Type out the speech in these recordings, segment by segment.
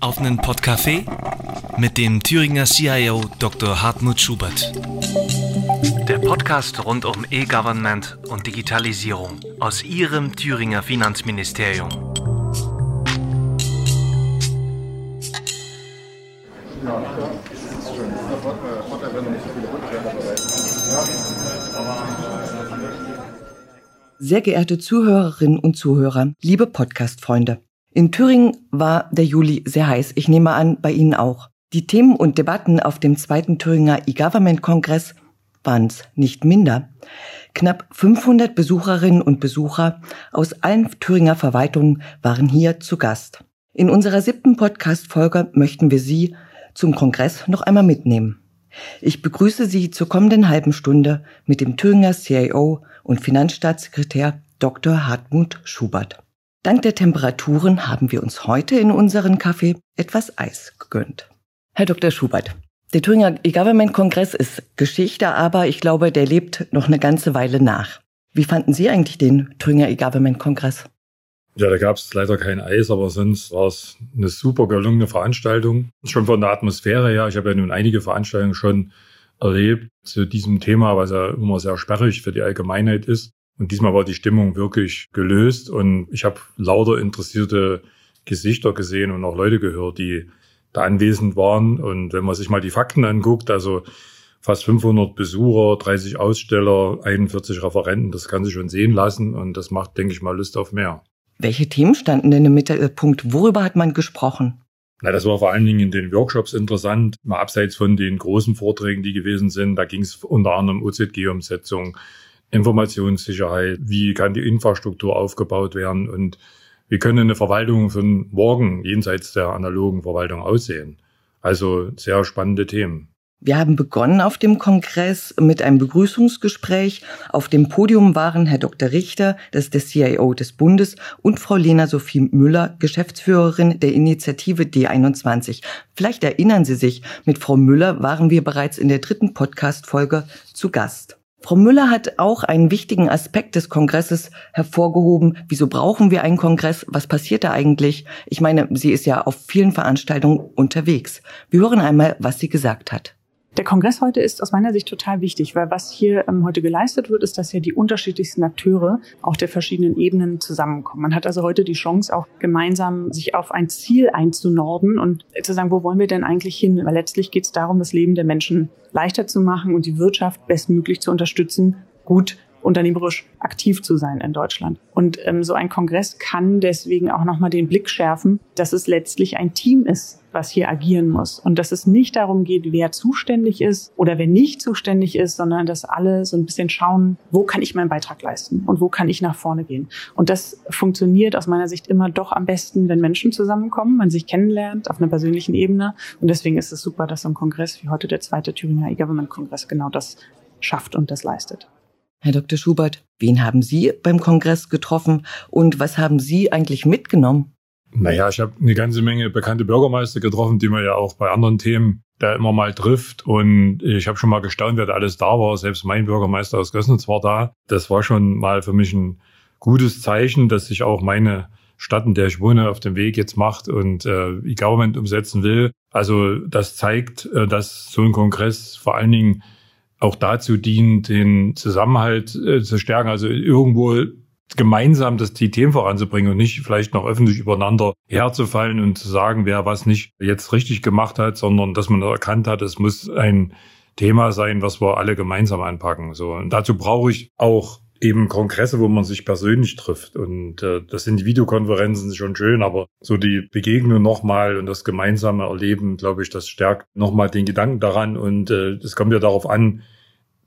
auf einen Podcafé mit dem Thüringer CIO Dr. Hartmut Schubert. Der Podcast rund um E-Government und Digitalisierung aus Ihrem Thüringer Finanzministerium. Sehr geehrte Zuhörerinnen und Zuhörer, liebe Podcast-Freunde. In Thüringen war der Juli sehr heiß. Ich nehme an, bei Ihnen auch. Die Themen und Debatten auf dem zweiten Thüringer E-Government-Kongress waren es nicht minder. Knapp 500 Besucherinnen und Besucher aus allen Thüringer Verwaltungen waren hier zu Gast. In unserer siebten Podcast-Folge möchten wir Sie zum Kongress noch einmal mitnehmen. Ich begrüße Sie zur kommenden halben Stunde mit dem Thüringer CIO und Finanzstaatssekretär Dr. Hartmut Schubert. Dank der Temperaturen haben wir uns heute in unseren Kaffee etwas Eis gegönnt. Herr Dr. Schubert, der Thüringer E-Government-Kongress ist Geschichte, aber ich glaube, der lebt noch eine ganze Weile nach. Wie fanden Sie eigentlich den Thüringer E-Government-Kongress? Ja, da gab es leider kein Eis, aber sonst war es eine super gelungene Veranstaltung. Schon von der Atmosphäre her. Ich habe ja nun einige Veranstaltungen schon erlebt zu diesem Thema, was ja immer sehr sperrig für die Allgemeinheit ist. Und diesmal war die Stimmung wirklich gelöst und ich habe lauter interessierte Gesichter gesehen und auch Leute gehört, die da anwesend waren. Und wenn man sich mal die Fakten anguckt, also fast 500 Besucher, 30 Aussteller, 41 Referenten, das kann sich schon sehen lassen und das macht, denke ich mal, Lust auf mehr. Welche Themen standen denn im Mittelpunkt? Worüber hat man gesprochen? Na, das war vor allen Dingen in den Workshops interessant, mal abseits von den großen Vorträgen, die gewesen sind. Da ging es unter anderem OZG-Umsetzung, Informationssicherheit, wie kann die Infrastruktur aufgebaut werden und wie können eine Verwaltung von morgen jenseits der analogen Verwaltung aussehen. Also sehr spannende Themen. Wir haben begonnen auf dem Kongress mit einem Begrüßungsgespräch. Auf dem Podium waren Herr Dr. Richter, das ist der CIO des Bundes, und Frau Lena Sophie Müller, Geschäftsführerin der Initiative D21. Vielleicht erinnern Sie sich, mit Frau Müller waren wir bereits in der dritten Podcast-Folge zu Gast. Frau Müller hat auch einen wichtigen Aspekt des Kongresses hervorgehoben. Wieso brauchen wir einen Kongress? Was passiert da eigentlich? Ich meine, sie ist ja auf vielen Veranstaltungen unterwegs. Wir hören einmal, was sie gesagt hat. Der Kongress heute ist aus meiner Sicht total wichtig, weil was hier ähm, heute geleistet wird, ist, dass ja die unterschiedlichsten Akteure auf der verschiedenen Ebenen zusammenkommen. Man hat also heute die Chance, auch gemeinsam sich auf ein Ziel einzunorden und zu sagen, wo wollen wir denn eigentlich hin? Weil letztlich geht es darum, das Leben der Menschen leichter zu machen und die Wirtschaft bestmöglich zu unterstützen, gut unternehmerisch aktiv zu sein in Deutschland. Und ähm, so ein Kongress kann deswegen auch nochmal den Blick schärfen, dass es letztlich ein Team ist, was hier agieren muss. Und dass es nicht darum geht, wer zuständig ist oder wer nicht zuständig ist, sondern dass alle so ein bisschen schauen, wo kann ich meinen Beitrag leisten und wo kann ich nach vorne gehen. Und das funktioniert aus meiner Sicht immer doch am besten, wenn Menschen zusammenkommen, man sich kennenlernt auf einer persönlichen Ebene. Und deswegen ist es super, dass so ein Kongress wie heute der zweite Thüringer E-Government-Kongress genau das schafft und das leistet. Herr Dr. Schubert, wen haben Sie beim Kongress getroffen und was haben Sie eigentlich mitgenommen? Naja, ich habe eine ganze Menge bekannte Bürgermeister getroffen, die man ja auch bei anderen Themen da immer mal trifft. Und ich habe schon mal gestaunt, wer da alles da war. Selbst mein Bürgermeister aus Gössnitz war da. Das war schon mal für mich ein gutes Zeichen, dass sich auch meine Stadt, in der ich wohne, auf dem Weg jetzt macht und äh, E-Government umsetzen will. Also das zeigt, äh, dass so ein Kongress vor allen Dingen auch dazu dient, den Zusammenhalt äh, zu stärken, also irgendwo gemeinsam das die Themen voranzubringen und nicht vielleicht noch öffentlich übereinander herzufallen und zu sagen, wer was nicht jetzt richtig gemacht hat, sondern dass man erkannt hat, es muss ein Thema sein, was wir alle gemeinsam anpacken. So und dazu brauche ich auch eben Kongresse, wo man sich persönlich trifft. Und äh, das sind die Videokonferenzen schon schön, aber so die Begegnung nochmal und das gemeinsame Erleben, glaube ich, das stärkt nochmal den Gedanken daran. Und äh, es kommt ja darauf an,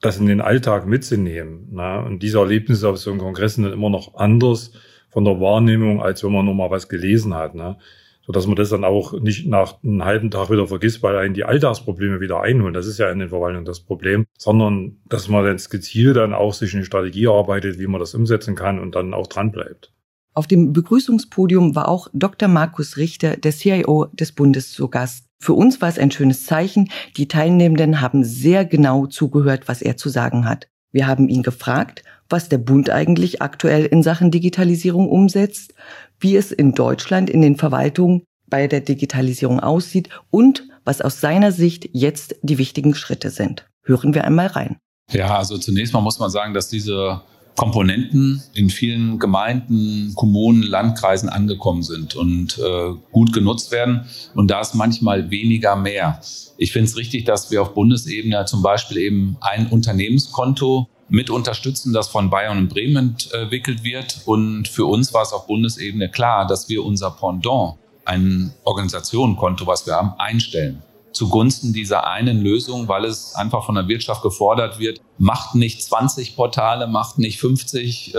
das in den Alltag mitzunehmen. Na? Und diese Erlebnisse auf so einem Kongress sind dann immer noch anders von der Wahrnehmung, als wenn man nur mal was gelesen hat. Ne? so dass man das dann auch nicht nach einem halben Tag wieder vergisst, weil einen die Alltagsprobleme wieder einholen. Das ist ja in den Verwaltungen das Problem, sondern dass man jetzt gezielt dann auch sich eine Strategie erarbeitet, wie man das umsetzen kann und dann auch dran bleibt. Auf dem Begrüßungspodium war auch Dr. Markus Richter, der CIO des Bundes, zu Gast. Für uns war es ein schönes Zeichen. Die Teilnehmenden haben sehr genau zugehört, was er zu sagen hat. Wir haben ihn gefragt, was der Bund eigentlich aktuell in Sachen Digitalisierung umsetzt, wie es in Deutschland in den Verwaltungen bei der Digitalisierung aussieht und was aus seiner Sicht jetzt die wichtigen Schritte sind. Hören wir einmal rein. Ja, also zunächst mal muss man sagen, dass diese Komponenten in vielen Gemeinden, Kommunen, Landkreisen angekommen sind und äh, gut genutzt werden. Und da ist manchmal weniger mehr. Ich finde es richtig, dass wir auf Bundesebene zum Beispiel eben ein Unternehmenskonto mit unterstützen, das von Bayern und Bremen entwickelt wird. Und für uns war es auf Bundesebene klar, dass wir unser Pendant, ein Organisationenkonto, was wir haben, einstellen zugunsten dieser einen Lösung, weil es einfach von der Wirtschaft gefordert wird, macht nicht 20 Portale, macht nicht 50 äh,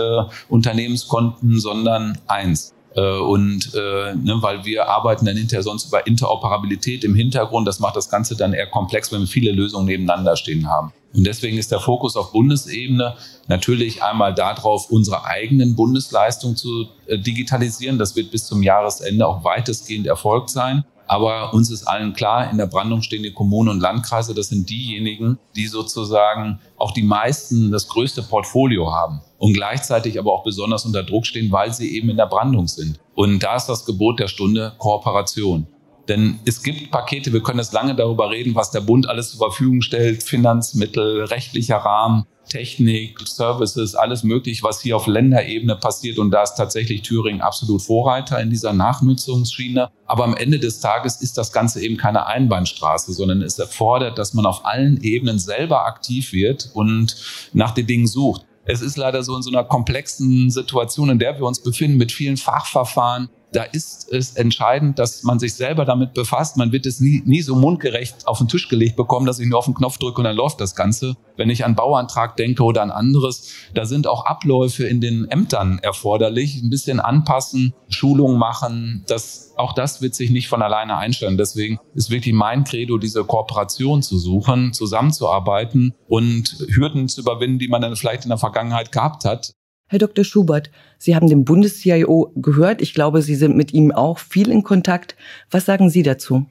Unternehmenskonten, sondern eins. Äh, und äh, ne, weil wir arbeiten dann hinterher sonst über Interoperabilität im Hintergrund, das macht das Ganze dann eher komplex, wenn wir viele Lösungen nebeneinander stehen haben. Und deswegen ist der Fokus auf Bundesebene natürlich einmal darauf, unsere eigenen Bundesleistungen zu äh, digitalisieren. Das wird bis zum Jahresende auch weitestgehend erfolgt sein. Aber uns ist allen klar, in der Brandung stehen die Kommunen und Landkreise. Das sind diejenigen, die sozusagen auch die meisten, das größte Portfolio haben und gleichzeitig aber auch besonders unter Druck stehen, weil sie eben in der Brandung sind. Und da ist das Gebot der Stunde Kooperation. Denn es gibt Pakete, wir können jetzt lange darüber reden, was der Bund alles zur Verfügung stellt, Finanzmittel, rechtlicher Rahmen. Technik, Services, alles möglich, was hier auf Länderebene passiert. Und da ist tatsächlich Thüringen absolut Vorreiter in dieser Nachnutzungsschiene. Aber am Ende des Tages ist das Ganze eben keine Einbahnstraße, sondern es erfordert, dass man auf allen Ebenen selber aktiv wird und nach den Dingen sucht. Es ist leider so in so einer komplexen Situation, in der wir uns befinden, mit vielen Fachverfahren, da ist es entscheidend, dass man sich selber damit befasst. Man wird es nie, nie so mundgerecht auf den Tisch gelegt bekommen, dass ich nur auf den Knopf drücke und dann läuft das Ganze. Wenn ich an Bauantrag denke oder an anderes, da sind auch Abläufe in den Ämtern erforderlich. Ein bisschen anpassen, Schulungen machen, das, auch das wird sich nicht von alleine einstellen. Deswegen ist wirklich mein Credo, diese Kooperation zu suchen, zusammenzuarbeiten und Hürden zu überwinden, die man dann vielleicht in der Vergangenheit gehabt hat. Herr Dr. Schubert, Sie haben den Bundes-CIO gehört. Ich glaube, Sie sind mit ihm auch viel in Kontakt. Was sagen Sie dazu?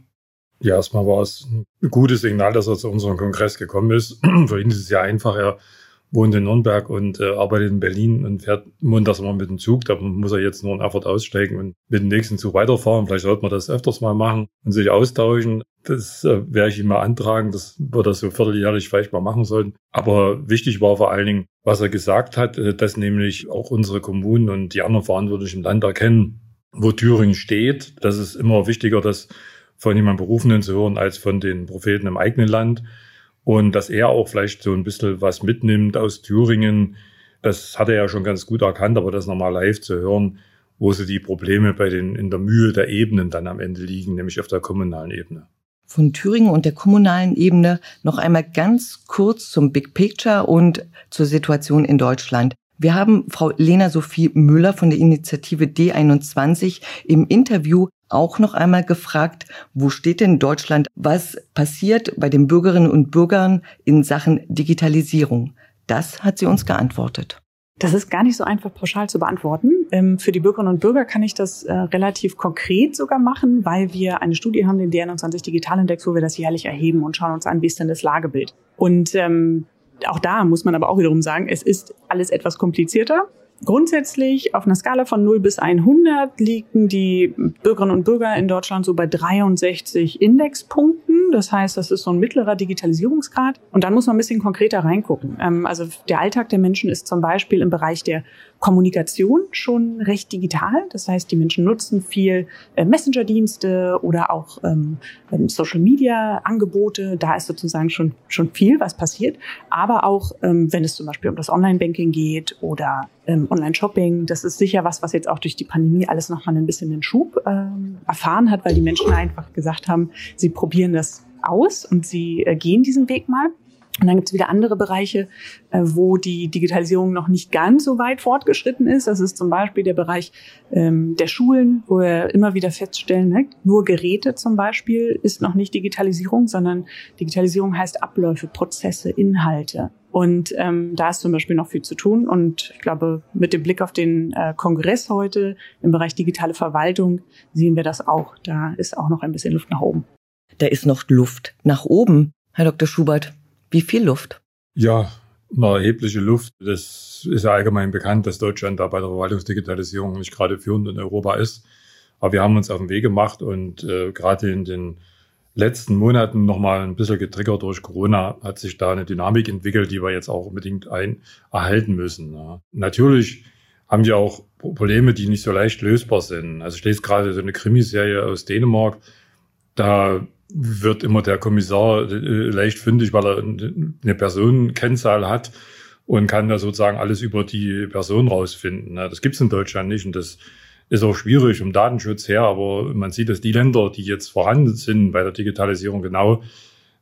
Ja, erstmal war es ein gutes Signal, dass er zu unserem Kongress gekommen ist. Für ihn ist es ja einfach. Wohnt in Nürnberg und äh, arbeitet in Berlin und fährt montags immer mit dem Zug. Da muss er jetzt nur in Erfurt aussteigen und mit dem nächsten Zug weiterfahren. Vielleicht sollte man das öfters mal machen und sich austauschen. Das äh, werde ich ihm mal antragen. Das wird er so vierteljährlich vielleicht mal machen sollten. Aber wichtig war vor allen Dingen, was er gesagt hat, äh, dass nämlich auch unsere Kommunen und die anderen Verantwortlichen im Land erkennen, wo Thüringen steht. Das ist immer wichtiger, das von jemandem Berufenen zu hören, als von den Propheten im eigenen Land und dass er auch vielleicht so ein bisschen was mitnimmt aus Thüringen. Das hat er ja schon ganz gut erkannt, aber das nochmal live zu hören, wo sie die Probleme bei den, in der Mühe der Ebenen dann am Ende liegen, nämlich auf der kommunalen Ebene. Von Thüringen und der kommunalen Ebene noch einmal ganz kurz zum Big Picture und zur Situation in Deutschland. Wir haben Frau Lena Sophie Müller von der Initiative D21 im Interview auch noch einmal gefragt, wo steht denn Deutschland? Was passiert bei den Bürgerinnen und Bürgern in Sachen Digitalisierung? Das hat sie uns geantwortet. Das ist gar nicht so einfach pauschal zu beantworten. Ähm, für die Bürgerinnen und Bürger kann ich das äh, relativ konkret sogar machen, weil wir eine Studie haben, den D21 Digitalindex, wo wir das jährlich erheben und schauen uns an, wie ist denn das Lagebild. Und ähm, auch da muss man aber auch wiederum sagen, es ist alles etwas komplizierter. Grundsätzlich auf einer Skala von 0 bis 100 liegen die Bürgerinnen und Bürger in Deutschland so bei 63 Indexpunkten. Das heißt, das ist so ein mittlerer Digitalisierungsgrad. Und dann muss man ein bisschen konkreter reingucken. Ähm, also der Alltag der Menschen ist zum Beispiel im Bereich der Kommunikation schon recht digital. Das heißt, die Menschen nutzen viel äh, Messenger-Dienste oder auch ähm, ähm, Social-Media-Angebote. Da ist sozusagen schon, schon viel, was passiert. Aber auch, wenn es zum Beispiel um das Online-Banking geht oder ähm, Online-Shopping, das ist sicher was, was jetzt auch durch die Pandemie alles nochmal ein bisschen den Schub ähm, erfahren hat, weil die Menschen einfach gesagt haben, sie probieren das aus und sie äh, gehen diesen Weg mal. Und dann gibt es wieder andere Bereiche, äh, wo die Digitalisierung noch nicht ganz so weit fortgeschritten ist. Das ist zum Beispiel der Bereich ähm, der Schulen, wo wir immer wieder feststellen, ne, nur Geräte zum Beispiel ist noch nicht Digitalisierung, sondern Digitalisierung heißt Abläufe, Prozesse, Inhalte. Und ähm, da ist zum Beispiel noch viel zu tun. Und ich glaube, mit dem Blick auf den äh, Kongress heute im Bereich digitale Verwaltung sehen wir das auch. Da ist auch noch ein bisschen Luft nach oben. Da ist noch Luft nach oben, Herr Dr. Schubert. Wie viel Luft? Ja, eine erhebliche Luft. Das ist ja allgemein bekannt, dass Deutschland da bei der Verwaltungsdigitalisierung nicht gerade führend in Europa ist. Aber wir haben uns auf den Weg gemacht und äh, gerade in den letzten Monaten nochmal ein bisschen getriggert durch Corona hat sich da eine Dynamik entwickelt, die wir jetzt auch unbedingt ein erhalten müssen. Ja. Natürlich haben wir auch Probleme, die nicht so leicht lösbar sind. Also ich lese gerade so eine Krimiserie aus Dänemark. Da wird immer der Kommissar äh, leicht fündig, weil er eine Personenkennzahl hat und kann da sozusagen alles über die Person rausfinden. Das gibt's in Deutschland nicht und das ist auch schwierig um Datenschutz her, aber man sieht, dass die Länder, die jetzt vorhanden sind bei der Digitalisierung, genau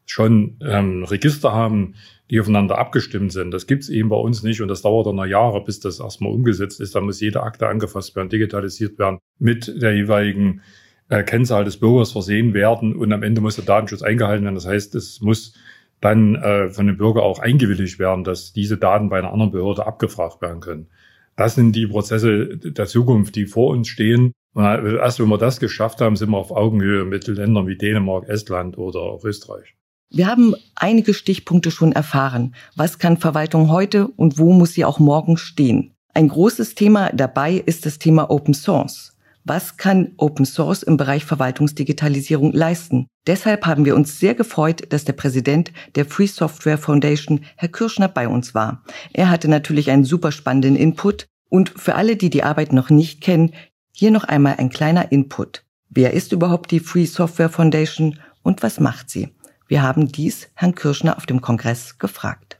schon ähm, Register haben, die aufeinander abgestimmt sind. Das gibt's eben bei uns nicht und das dauert dann noch Jahre, bis das erstmal umgesetzt ist. Da muss jede Akte angefasst werden, digitalisiert werden, mit der jeweiligen äh, Kennzahl des Bürgers versehen werden und am Ende muss der Datenschutz eingehalten werden. Das heißt, es muss dann äh, von dem Bürger auch eingewilligt werden, dass diese Daten bei einer anderen Behörde abgefragt werden können. Das sind die Prozesse der Zukunft, die vor uns stehen. Und erst wenn wir das geschafft haben, sind wir auf Augenhöhe mit Ländern wie Dänemark, Estland oder auch Österreich. Wir haben einige Stichpunkte schon erfahren. Was kann Verwaltung heute und wo muss sie auch morgen stehen? Ein großes Thema dabei ist das Thema Open Source. Was kann Open Source im Bereich Verwaltungsdigitalisierung leisten? Deshalb haben wir uns sehr gefreut, dass der Präsident der Free Software Foundation, Herr Kirschner, bei uns war. Er hatte natürlich einen super spannenden Input. Und für alle, die die Arbeit noch nicht kennen, hier noch einmal ein kleiner Input. Wer ist überhaupt die Free Software Foundation und was macht sie? Wir haben dies Herrn Kirschner auf dem Kongress gefragt.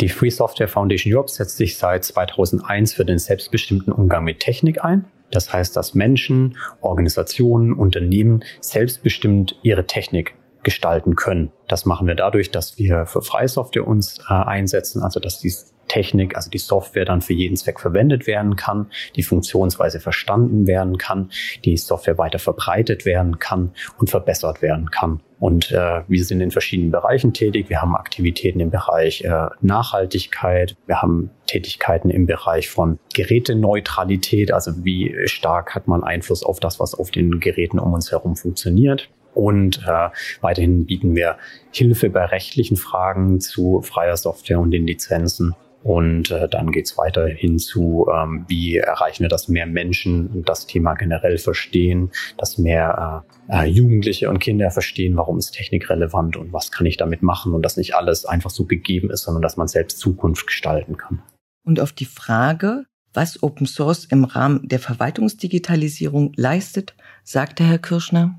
Die Free Software Foundation Europe setzt sich seit 2001 für den selbstbestimmten Umgang mit Technik ein. Das heißt, dass Menschen, Organisationen, Unternehmen selbstbestimmt ihre Technik gestalten können. Das machen wir dadurch, dass wir für freie Software uns äh, einsetzen, also dass die Technik, also die Software dann für jeden Zweck verwendet werden kann, die Funktionsweise verstanden werden kann, die Software weiter verbreitet werden kann und verbessert werden kann. Und äh, wir sind in verschiedenen Bereichen tätig. Wir haben Aktivitäten im Bereich äh, Nachhaltigkeit. Wir haben Tätigkeiten im Bereich von Geräteneutralität. Also wie stark hat man Einfluss auf das, was auf den Geräten um uns herum funktioniert. Und äh, weiterhin bieten wir Hilfe bei rechtlichen Fragen zu freier Software und den Lizenzen. Und äh, dann geht's weiter hin zu, ähm, wie erreichen wir, dass mehr Menschen das Thema generell verstehen, dass mehr äh, äh, Jugendliche und Kinder verstehen, warum ist Technik relevant und was kann ich damit machen und dass nicht alles einfach so gegeben ist, sondern dass man selbst Zukunft gestalten kann. Und auf die Frage, was Open Source im Rahmen der Verwaltungsdigitalisierung leistet, sagte Herr Kirschner.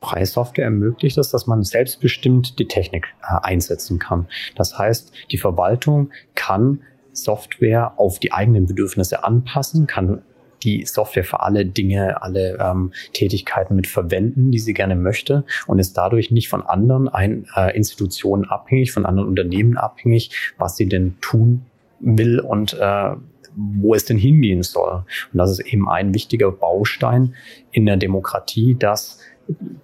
Preissoftware ermöglicht es, dass man selbstbestimmt die Technik äh, einsetzen kann. Das heißt, die Verwaltung kann Software auf die eigenen Bedürfnisse anpassen, kann die Software für alle Dinge, alle ähm, Tätigkeiten mit verwenden, die sie gerne möchte und ist dadurch nicht von anderen ein, äh, Institutionen abhängig, von anderen Unternehmen abhängig, was sie denn tun will und äh, wo es denn hingehen soll. Und das ist eben ein wichtiger Baustein in der Demokratie, dass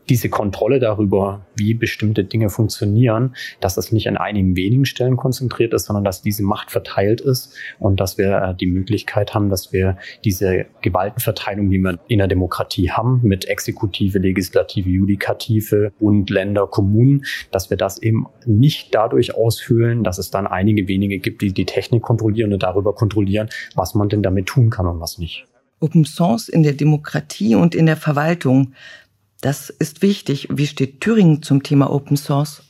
diese Kontrolle darüber, wie bestimmte Dinge funktionieren, dass das nicht an einigen wenigen Stellen konzentriert ist, sondern dass diese Macht verteilt ist und dass wir äh, die Möglichkeit haben, dass wir diese Gewaltenverteilung, die wir in der Demokratie haben, mit Exekutive, Legislative, Judikative, Bund, Länder, Kommunen, dass wir das eben nicht dadurch ausfüllen, dass es dann einige wenige gibt, die die Technik kontrollieren und darüber kontrollieren, was man denn damit tun kann und was nicht. Open Source in der Demokratie und in der Verwaltung. Das ist wichtig. Wie steht Thüringen zum Thema Open Source?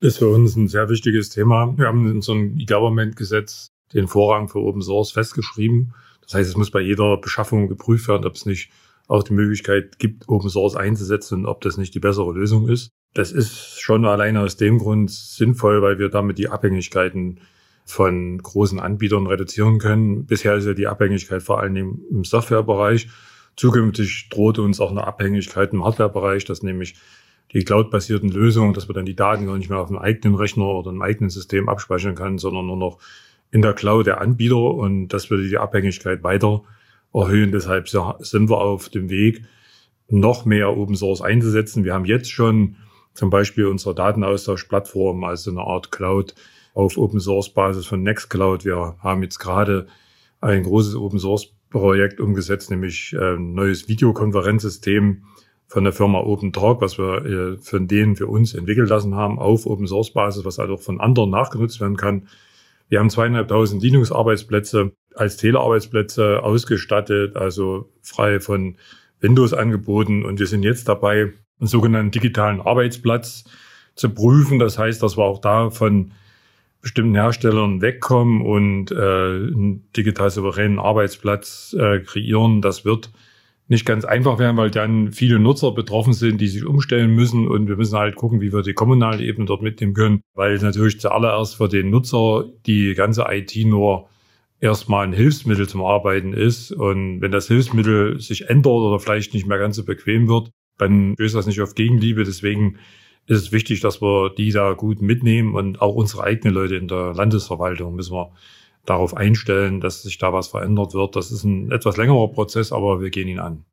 Ist für uns ein sehr wichtiges Thema. Wir haben in einem E-Government-Gesetz den Vorrang für Open Source festgeschrieben. Das heißt, es muss bei jeder Beschaffung geprüft werden, ob es nicht auch die Möglichkeit gibt, Open Source einzusetzen und ob das nicht die bessere Lösung ist. Das ist schon alleine aus dem Grund sinnvoll, weil wir damit die Abhängigkeiten von großen Anbietern reduzieren können. Bisher ist ja die Abhängigkeit vor allem im Softwarebereich. Zukünftig droht uns auch eine Abhängigkeit im Hardwarebereich, dass nämlich die cloud-basierten Lösungen, dass man dann die Daten gar nicht mehr auf einem eigenen Rechner oder einem eigenen System abspeichern kann, sondern nur noch in der Cloud der Anbieter und das würde die Abhängigkeit weiter erhöhen. Deshalb sind wir auf dem Weg, noch mehr Open Source einzusetzen. Wir haben jetzt schon zum Beispiel unsere Datenaustauschplattform als eine Art Cloud auf Open Source Basis von Nextcloud. Wir haben jetzt gerade ein großes Open Source Projekt umgesetzt, nämlich äh, ein neues Videokonferenzsystem von der Firma OpenTalk, was wir äh, von denen für uns entwickelt lassen haben, auf Open Source Basis, was also auch von anderen nachgenutzt werden kann. Wir haben zweieinhalbtausend Linux-Arbeitsplätze als Telearbeitsplätze ausgestattet, also frei von Windows angeboten und wir sind jetzt dabei, einen sogenannten digitalen Arbeitsplatz zu prüfen. Das heißt, dass wir auch da von bestimmten Herstellern wegkommen und äh, einen digital souveränen Arbeitsplatz äh, kreieren. Das wird nicht ganz einfach werden, weil dann viele Nutzer betroffen sind, die sich umstellen müssen und wir müssen halt gucken, wie wir die kommunale Ebene dort mitnehmen können, weil natürlich zuallererst für den Nutzer die ganze IT nur erstmal ein Hilfsmittel zum Arbeiten ist und wenn das Hilfsmittel sich ändert oder vielleicht nicht mehr ganz so bequem wird, dann löst das nicht auf Gegenliebe. Deswegen ist es wichtig, dass wir die da gut mitnehmen und auch unsere eigenen Leute in der Landesverwaltung müssen wir darauf einstellen, dass sich da was verändert wird. Das ist ein etwas längerer Prozess, aber wir gehen ihn an.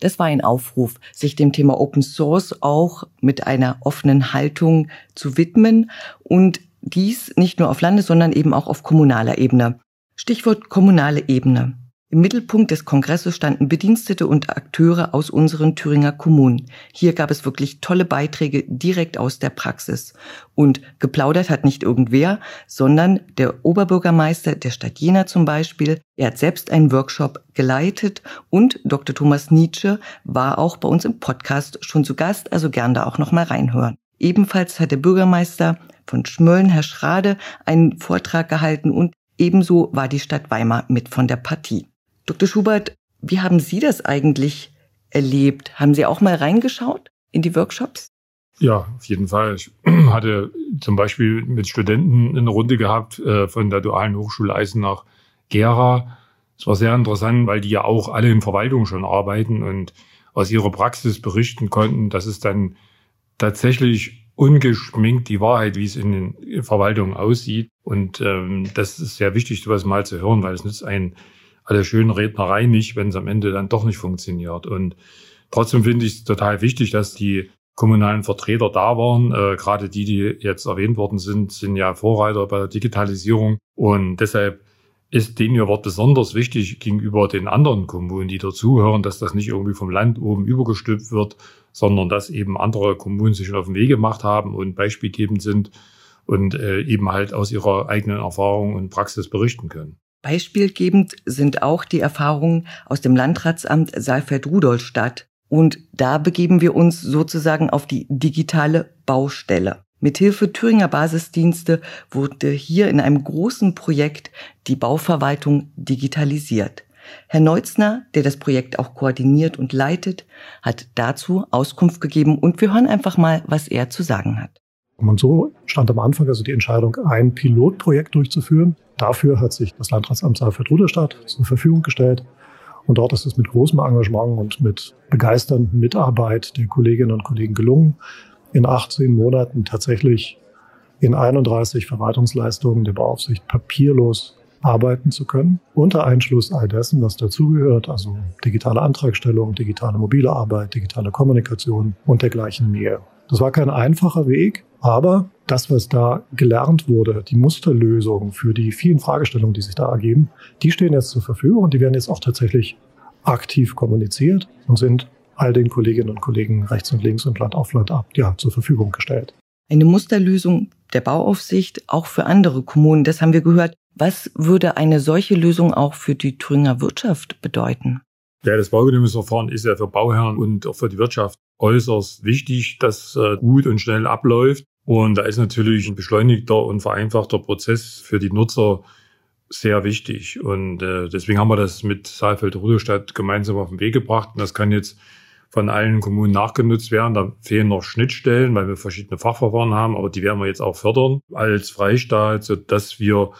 Das war ein Aufruf, sich dem Thema Open Source auch mit einer offenen Haltung zu widmen und dies nicht nur auf Landes-, sondern eben auch auf kommunaler Ebene. Stichwort kommunale Ebene. Im Mittelpunkt des Kongresses standen Bedienstete und Akteure aus unseren Thüringer Kommunen. Hier gab es wirklich tolle Beiträge direkt aus der Praxis. Und geplaudert hat nicht irgendwer, sondern der Oberbürgermeister der Stadt Jena zum Beispiel. Er hat selbst einen Workshop geleitet und Dr. Thomas Nietzsche war auch bei uns im Podcast schon zu Gast, also gern da auch nochmal reinhören. Ebenfalls hat der Bürgermeister von Schmölln, Herr Schrade, einen Vortrag gehalten und ebenso war die Stadt Weimar mit von der Partie. Dr. Schubert, wie haben Sie das eigentlich erlebt? Haben Sie auch mal reingeschaut in die Workshops? Ja, auf jeden Fall. Ich hatte zum Beispiel mit Studenten eine Runde gehabt äh, von der Dualen Hochschule Eisenach Gera. Es war sehr interessant, weil die ja auch alle in Verwaltung schon arbeiten und aus ihrer Praxis berichten konnten, dass es dann tatsächlich ungeschminkt die Wahrheit, wie es in den Verwaltungen aussieht. Und ähm, das ist sehr wichtig, sowas mal zu hören, weil es nützt einen alle schönen Rednerei nicht, wenn es am Ende dann doch nicht funktioniert. Und trotzdem finde ich es total wichtig, dass die kommunalen Vertreter da waren. Äh, Gerade die, die jetzt erwähnt worden sind, sind ja Vorreiter bei der Digitalisierung. Und deshalb ist denen ihr Wort besonders wichtig gegenüber den anderen Kommunen, die dazuhören, dass das nicht irgendwie vom Land oben übergestülpt wird, sondern dass eben andere Kommunen sich schon auf den Weg gemacht haben und beispielgebend sind und äh, eben halt aus ihrer eigenen Erfahrung und Praxis berichten können. Beispielgebend sind auch die Erfahrungen aus dem Landratsamt Saalfeld-Rudolstadt. Und da begeben wir uns sozusagen auf die digitale Baustelle. Mithilfe Thüringer Basisdienste wurde hier in einem großen Projekt die Bauverwaltung digitalisiert. Herr Neutzner, der das Projekt auch koordiniert und leitet, hat dazu Auskunft gegeben und wir hören einfach mal, was er zu sagen hat. Und so stand am Anfang also die Entscheidung, ein Pilotprojekt durchzuführen. Dafür hat sich das Landratsamt Saalfeld-Ruderstadt zur Verfügung gestellt. Und dort ist es mit großem Engagement und mit begeisternden Mitarbeit der Kolleginnen und Kollegen gelungen, in 18 Monaten tatsächlich in 31 Verwaltungsleistungen der Bauaufsicht papierlos arbeiten zu können, unter Einschluss all dessen, was dazugehört, also digitale Antragstellung, digitale mobile Arbeit, digitale Kommunikation und dergleichen mehr. Das war kein einfacher Weg, aber das, was da gelernt wurde, die Musterlösungen für die vielen Fragestellungen, die sich da ergeben, die stehen jetzt zur Verfügung und die werden jetzt auch tatsächlich aktiv kommuniziert und sind all den Kolleginnen und Kollegen rechts und links und Land auf Land ab ja, zur Verfügung gestellt. Eine Musterlösung der Bauaufsicht auch für andere Kommunen, das haben wir gehört. Was würde eine solche Lösung auch für die Thüringer Wirtschaft bedeuten? Ja, das Baugenehmigungsverfahren ist ja für Bauherren und auch für die Wirtschaft äußerst wichtig, dass äh, gut und schnell abläuft. Und da ist natürlich ein beschleunigter und vereinfachter Prozess für die Nutzer sehr wichtig. Und äh, deswegen haben wir das mit Saalfeld-Rudolstadt gemeinsam auf den Weg gebracht. Und das kann jetzt von allen Kommunen nachgenutzt werden. Da fehlen noch Schnittstellen, weil wir verschiedene Fachverfahren haben, aber die werden wir jetzt auch fördern als Freistaat, so dass wir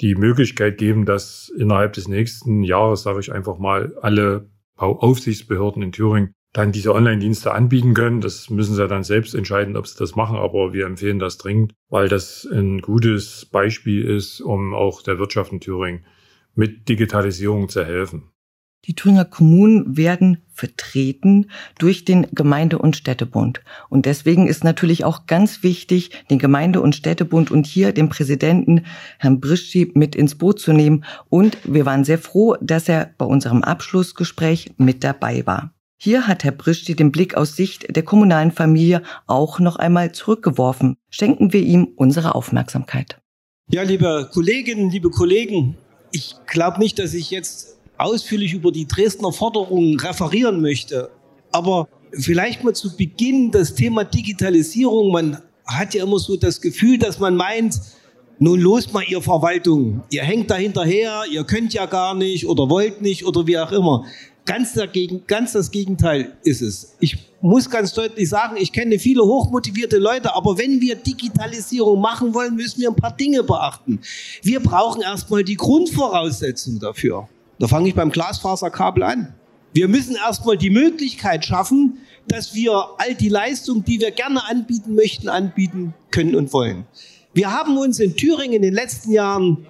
die Möglichkeit geben, dass innerhalb des nächsten Jahres, sage ich einfach mal, alle Bauaufsichtsbehörden in Thüringen dann diese Online-Dienste anbieten können. Das müssen sie dann selbst entscheiden, ob sie das machen, aber wir empfehlen das dringend, weil das ein gutes Beispiel ist, um auch der Wirtschaft in Thüringen mit Digitalisierung zu helfen. Die Thüringer Kommunen werden vertreten durch den Gemeinde- und Städtebund. Und deswegen ist natürlich auch ganz wichtig, den Gemeinde- und Städtebund und hier den Präsidenten Herrn Brischi mit ins Boot zu nehmen. Und wir waren sehr froh, dass er bei unserem Abschlussgespräch mit dabei war. Hier hat Herr Brischi den Blick aus Sicht der kommunalen Familie auch noch einmal zurückgeworfen. Schenken wir ihm unsere Aufmerksamkeit. Ja, liebe Kolleginnen, liebe Kollegen, ich glaube nicht, dass ich jetzt ausführlich über die Dresdner Forderungen referieren möchte. Aber vielleicht mal zu Beginn das Thema Digitalisierung. Man hat ja immer so das Gefühl, dass man meint, nun los mal ihr Verwaltung. Ihr hängt da hinterher, ihr könnt ja gar nicht oder wollt nicht oder wie auch immer. Ganz, dagegen, ganz das Gegenteil ist es. Ich muss ganz deutlich sagen, ich kenne viele hochmotivierte Leute, aber wenn wir Digitalisierung machen wollen, müssen wir ein paar Dinge beachten. Wir brauchen erstmal die Grundvoraussetzung dafür. Da fange ich beim Glasfaserkabel an. Wir müssen erstmal die Möglichkeit schaffen, dass wir all die Leistungen, die wir gerne anbieten möchten, anbieten können und wollen. Wir haben uns in Thüringen in den letzten Jahren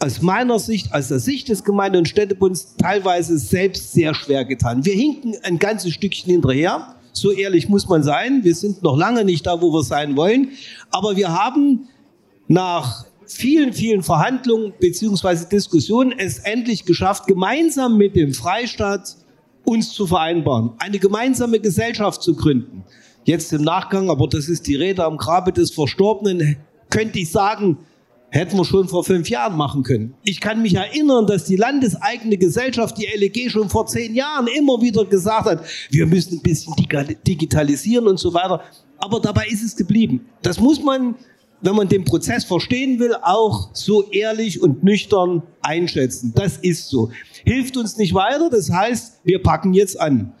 aus meiner Sicht, aus der Sicht des Gemeinde- und Städtebunds teilweise selbst sehr schwer getan. Wir hinken ein ganzes Stückchen hinterher. So ehrlich muss man sein. Wir sind noch lange nicht da, wo wir sein wollen. Aber wir haben nach vielen, vielen Verhandlungen beziehungsweise Diskussionen es endlich geschafft, gemeinsam mit dem Freistaat uns zu vereinbaren, eine gemeinsame Gesellschaft zu gründen. Jetzt im Nachgang, aber das ist die Rede am Grabe des Verstorbenen, könnte ich sagen, Hätten wir schon vor fünf Jahren machen können. Ich kann mich erinnern, dass die landeseigene Gesellschaft, die LEG, schon vor zehn Jahren immer wieder gesagt hat, wir müssen ein bisschen digitalisieren und so weiter. Aber dabei ist es geblieben. Das muss man, wenn man den Prozess verstehen will, auch so ehrlich und nüchtern einschätzen. Das ist so. Hilft uns nicht weiter. Das heißt, wir packen jetzt an.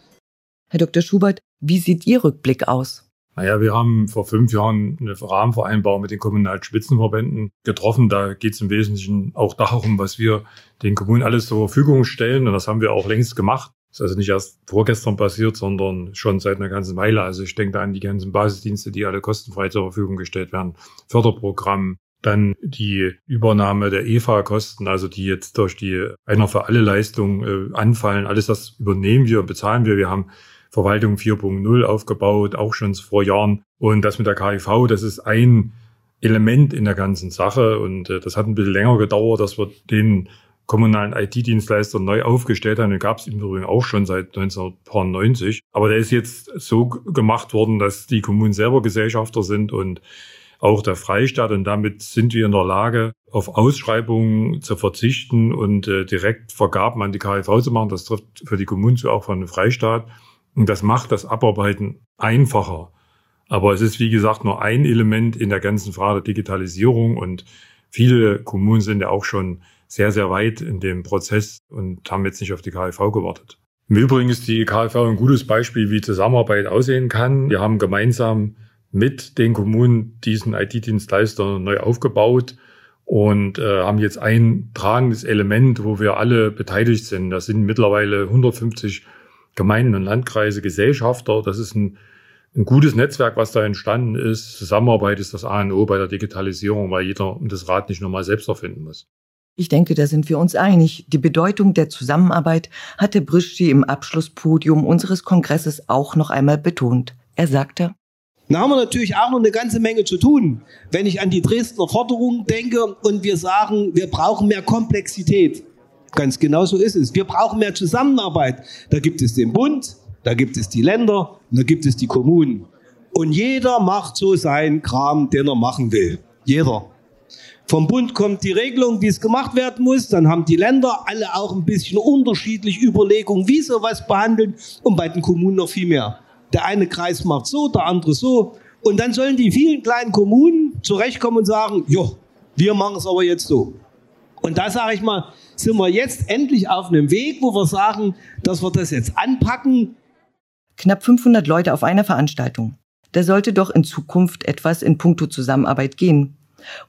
Herr Dr. Schubert, wie sieht Ihr Rückblick aus? Naja, wir haben vor fünf Jahren eine Rahmenvereinbarung mit den kommunalen Spitzenverbänden getroffen. Da geht es im Wesentlichen auch darum, was wir den Kommunen alles zur Verfügung stellen. Und das haben wir auch längst gemacht. Ist also nicht erst vorgestern passiert, sondern schon seit einer ganzen Weile. Also ich denke da an die ganzen Basisdienste, die alle kostenfrei zur Verfügung gestellt werden. Förderprogramm, dann die Übernahme der EFA-Kosten, also die jetzt durch die einer für alle Leistung äh, anfallen. Alles das übernehmen wir und bezahlen wir. Wir haben Verwaltung 4.0 aufgebaut, auch schon vor Jahren. Und das mit der KIV, das ist ein Element in der ganzen Sache. Und äh, das hat ein bisschen länger gedauert, dass wir den kommunalen IT-Dienstleister neu aufgestellt haben. Den gab es im Übrigen auch schon seit 1990. Aber der ist jetzt so gemacht worden, dass die Kommunen selber Gesellschafter sind und auch der Freistaat. Und damit sind wir in der Lage, auf Ausschreibungen zu verzichten und äh, direkt Vergaben an die KIV zu machen. Das trifft für die Kommunen zu auch von dem Freistaat. Und das macht das Abarbeiten einfacher. Aber es ist, wie gesagt, nur ein Element in der ganzen Frage der Digitalisierung und viele Kommunen sind ja auch schon sehr, sehr weit in dem Prozess und haben jetzt nicht auf die KfV gewartet. Im Übrigen ist die KfV ein gutes Beispiel, wie Zusammenarbeit aussehen kann. Wir haben gemeinsam mit den Kommunen diesen IT-Dienstleister neu aufgebaut und äh, haben jetzt ein tragendes Element, wo wir alle beteiligt sind. Das sind mittlerweile 150 Gemeinden und Landkreise, Gesellschafter. Das ist ein, ein gutes Netzwerk, was da entstanden ist. Zusammenarbeit ist das A und O bei der Digitalisierung, weil jeder das Rad nicht nochmal selbst erfinden muss. Ich denke, da sind wir uns einig. Die Bedeutung der Zusammenarbeit hatte Brischi im Abschlusspodium unseres Kongresses auch noch einmal betont. Er sagte, da haben wir natürlich auch noch eine ganze Menge zu tun. Wenn ich an die Dresdner Forderungen denke und wir sagen, wir brauchen mehr Komplexität. Ganz genau so ist es. Wir brauchen mehr Zusammenarbeit. Da gibt es den Bund, da gibt es die Länder, da gibt es die Kommunen. Und jeder macht so seinen Kram, den er machen will. Jeder. Vom Bund kommt die Regelung, wie es gemacht werden muss. Dann haben die Länder alle auch ein bisschen unterschiedlich Überlegungen, wie sowas behandeln. Und bei den Kommunen noch viel mehr. Der eine Kreis macht so, der andere so. Und dann sollen die vielen kleinen Kommunen zurechtkommen und sagen, jo, wir machen es aber jetzt so. Und da sage ich mal, sind wir jetzt endlich auf einem Weg, wo wir sagen, dass wir das jetzt anpacken. Knapp 500 Leute auf einer Veranstaltung. Da sollte doch in Zukunft etwas in puncto Zusammenarbeit gehen.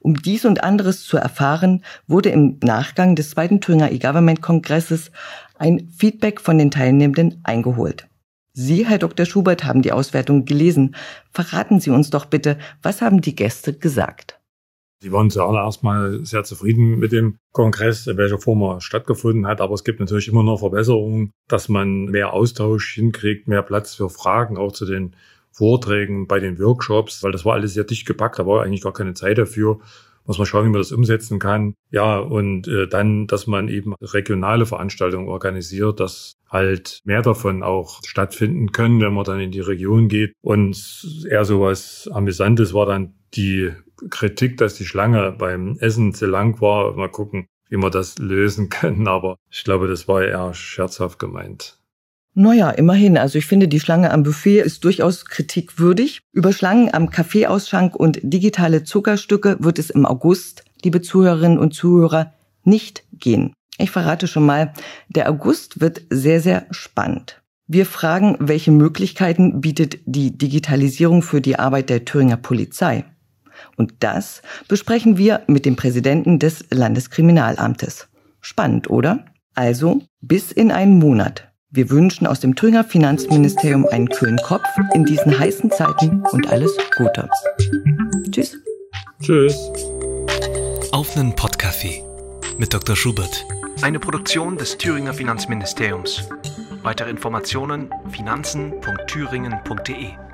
Um dies und anderes zu erfahren, wurde im Nachgang des zweiten Thüringer E-Government-Kongresses ein Feedback von den Teilnehmenden eingeholt. Sie, Herr Dr. Schubert, haben die Auswertung gelesen. Verraten Sie uns doch bitte, was haben die Gäste gesagt? Sie waren zuallererst mal sehr zufrieden mit dem Kongress, in welcher Form er stattgefunden hat. Aber es gibt natürlich immer noch Verbesserungen, dass man mehr Austausch hinkriegt, mehr Platz für Fragen, auch zu den Vorträgen, bei den Workshops, weil das war alles sehr dicht gepackt. Da war eigentlich gar keine Zeit dafür. Muss man schauen, wie man das umsetzen kann. Ja, und äh, dann, dass man eben regionale Veranstaltungen organisiert, dass halt mehr davon auch stattfinden können, wenn man dann in die Region geht. Und eher so was Amüsantes war dann die Kritik, dass die Schlange beim Essen zu lang war. Mal gucken, wie wir das lösen können. Aber ich glaube, das war eher scherzhaft gemeint. Naja, immerhin. Also ich finde, die Schlange am Buffet ist durchaus kritikwürdig. Über Schlangen am Kaffeeausschank und digitale Zuckerstücke wird es im August, liebe Zuhörerinnen und Zuhörer, nicht gehen. Ich verrate schon mal, der August wird sehr, sehr spannend. Wir fragen, welche Möglichkeiten bietet die Digitalisierung für die Arbeit der Thüringer Polizei? Und das besprechen wir mit dem Präsidenten des Landeskriminalamtes. Spannend, oder? Also bis in einen Monat. Wir wünschen aus dem Thüringer Finanzministerium einen kühlen Kopf in diesen heißen Zeiten und alles Gute. Tschüss. Tschüss. Auf einen Podcafé mit Dr. Schubert. Eine Produktion des Thüringer Finanzministeriums. Weitere Informationen finanzen.thüringen.de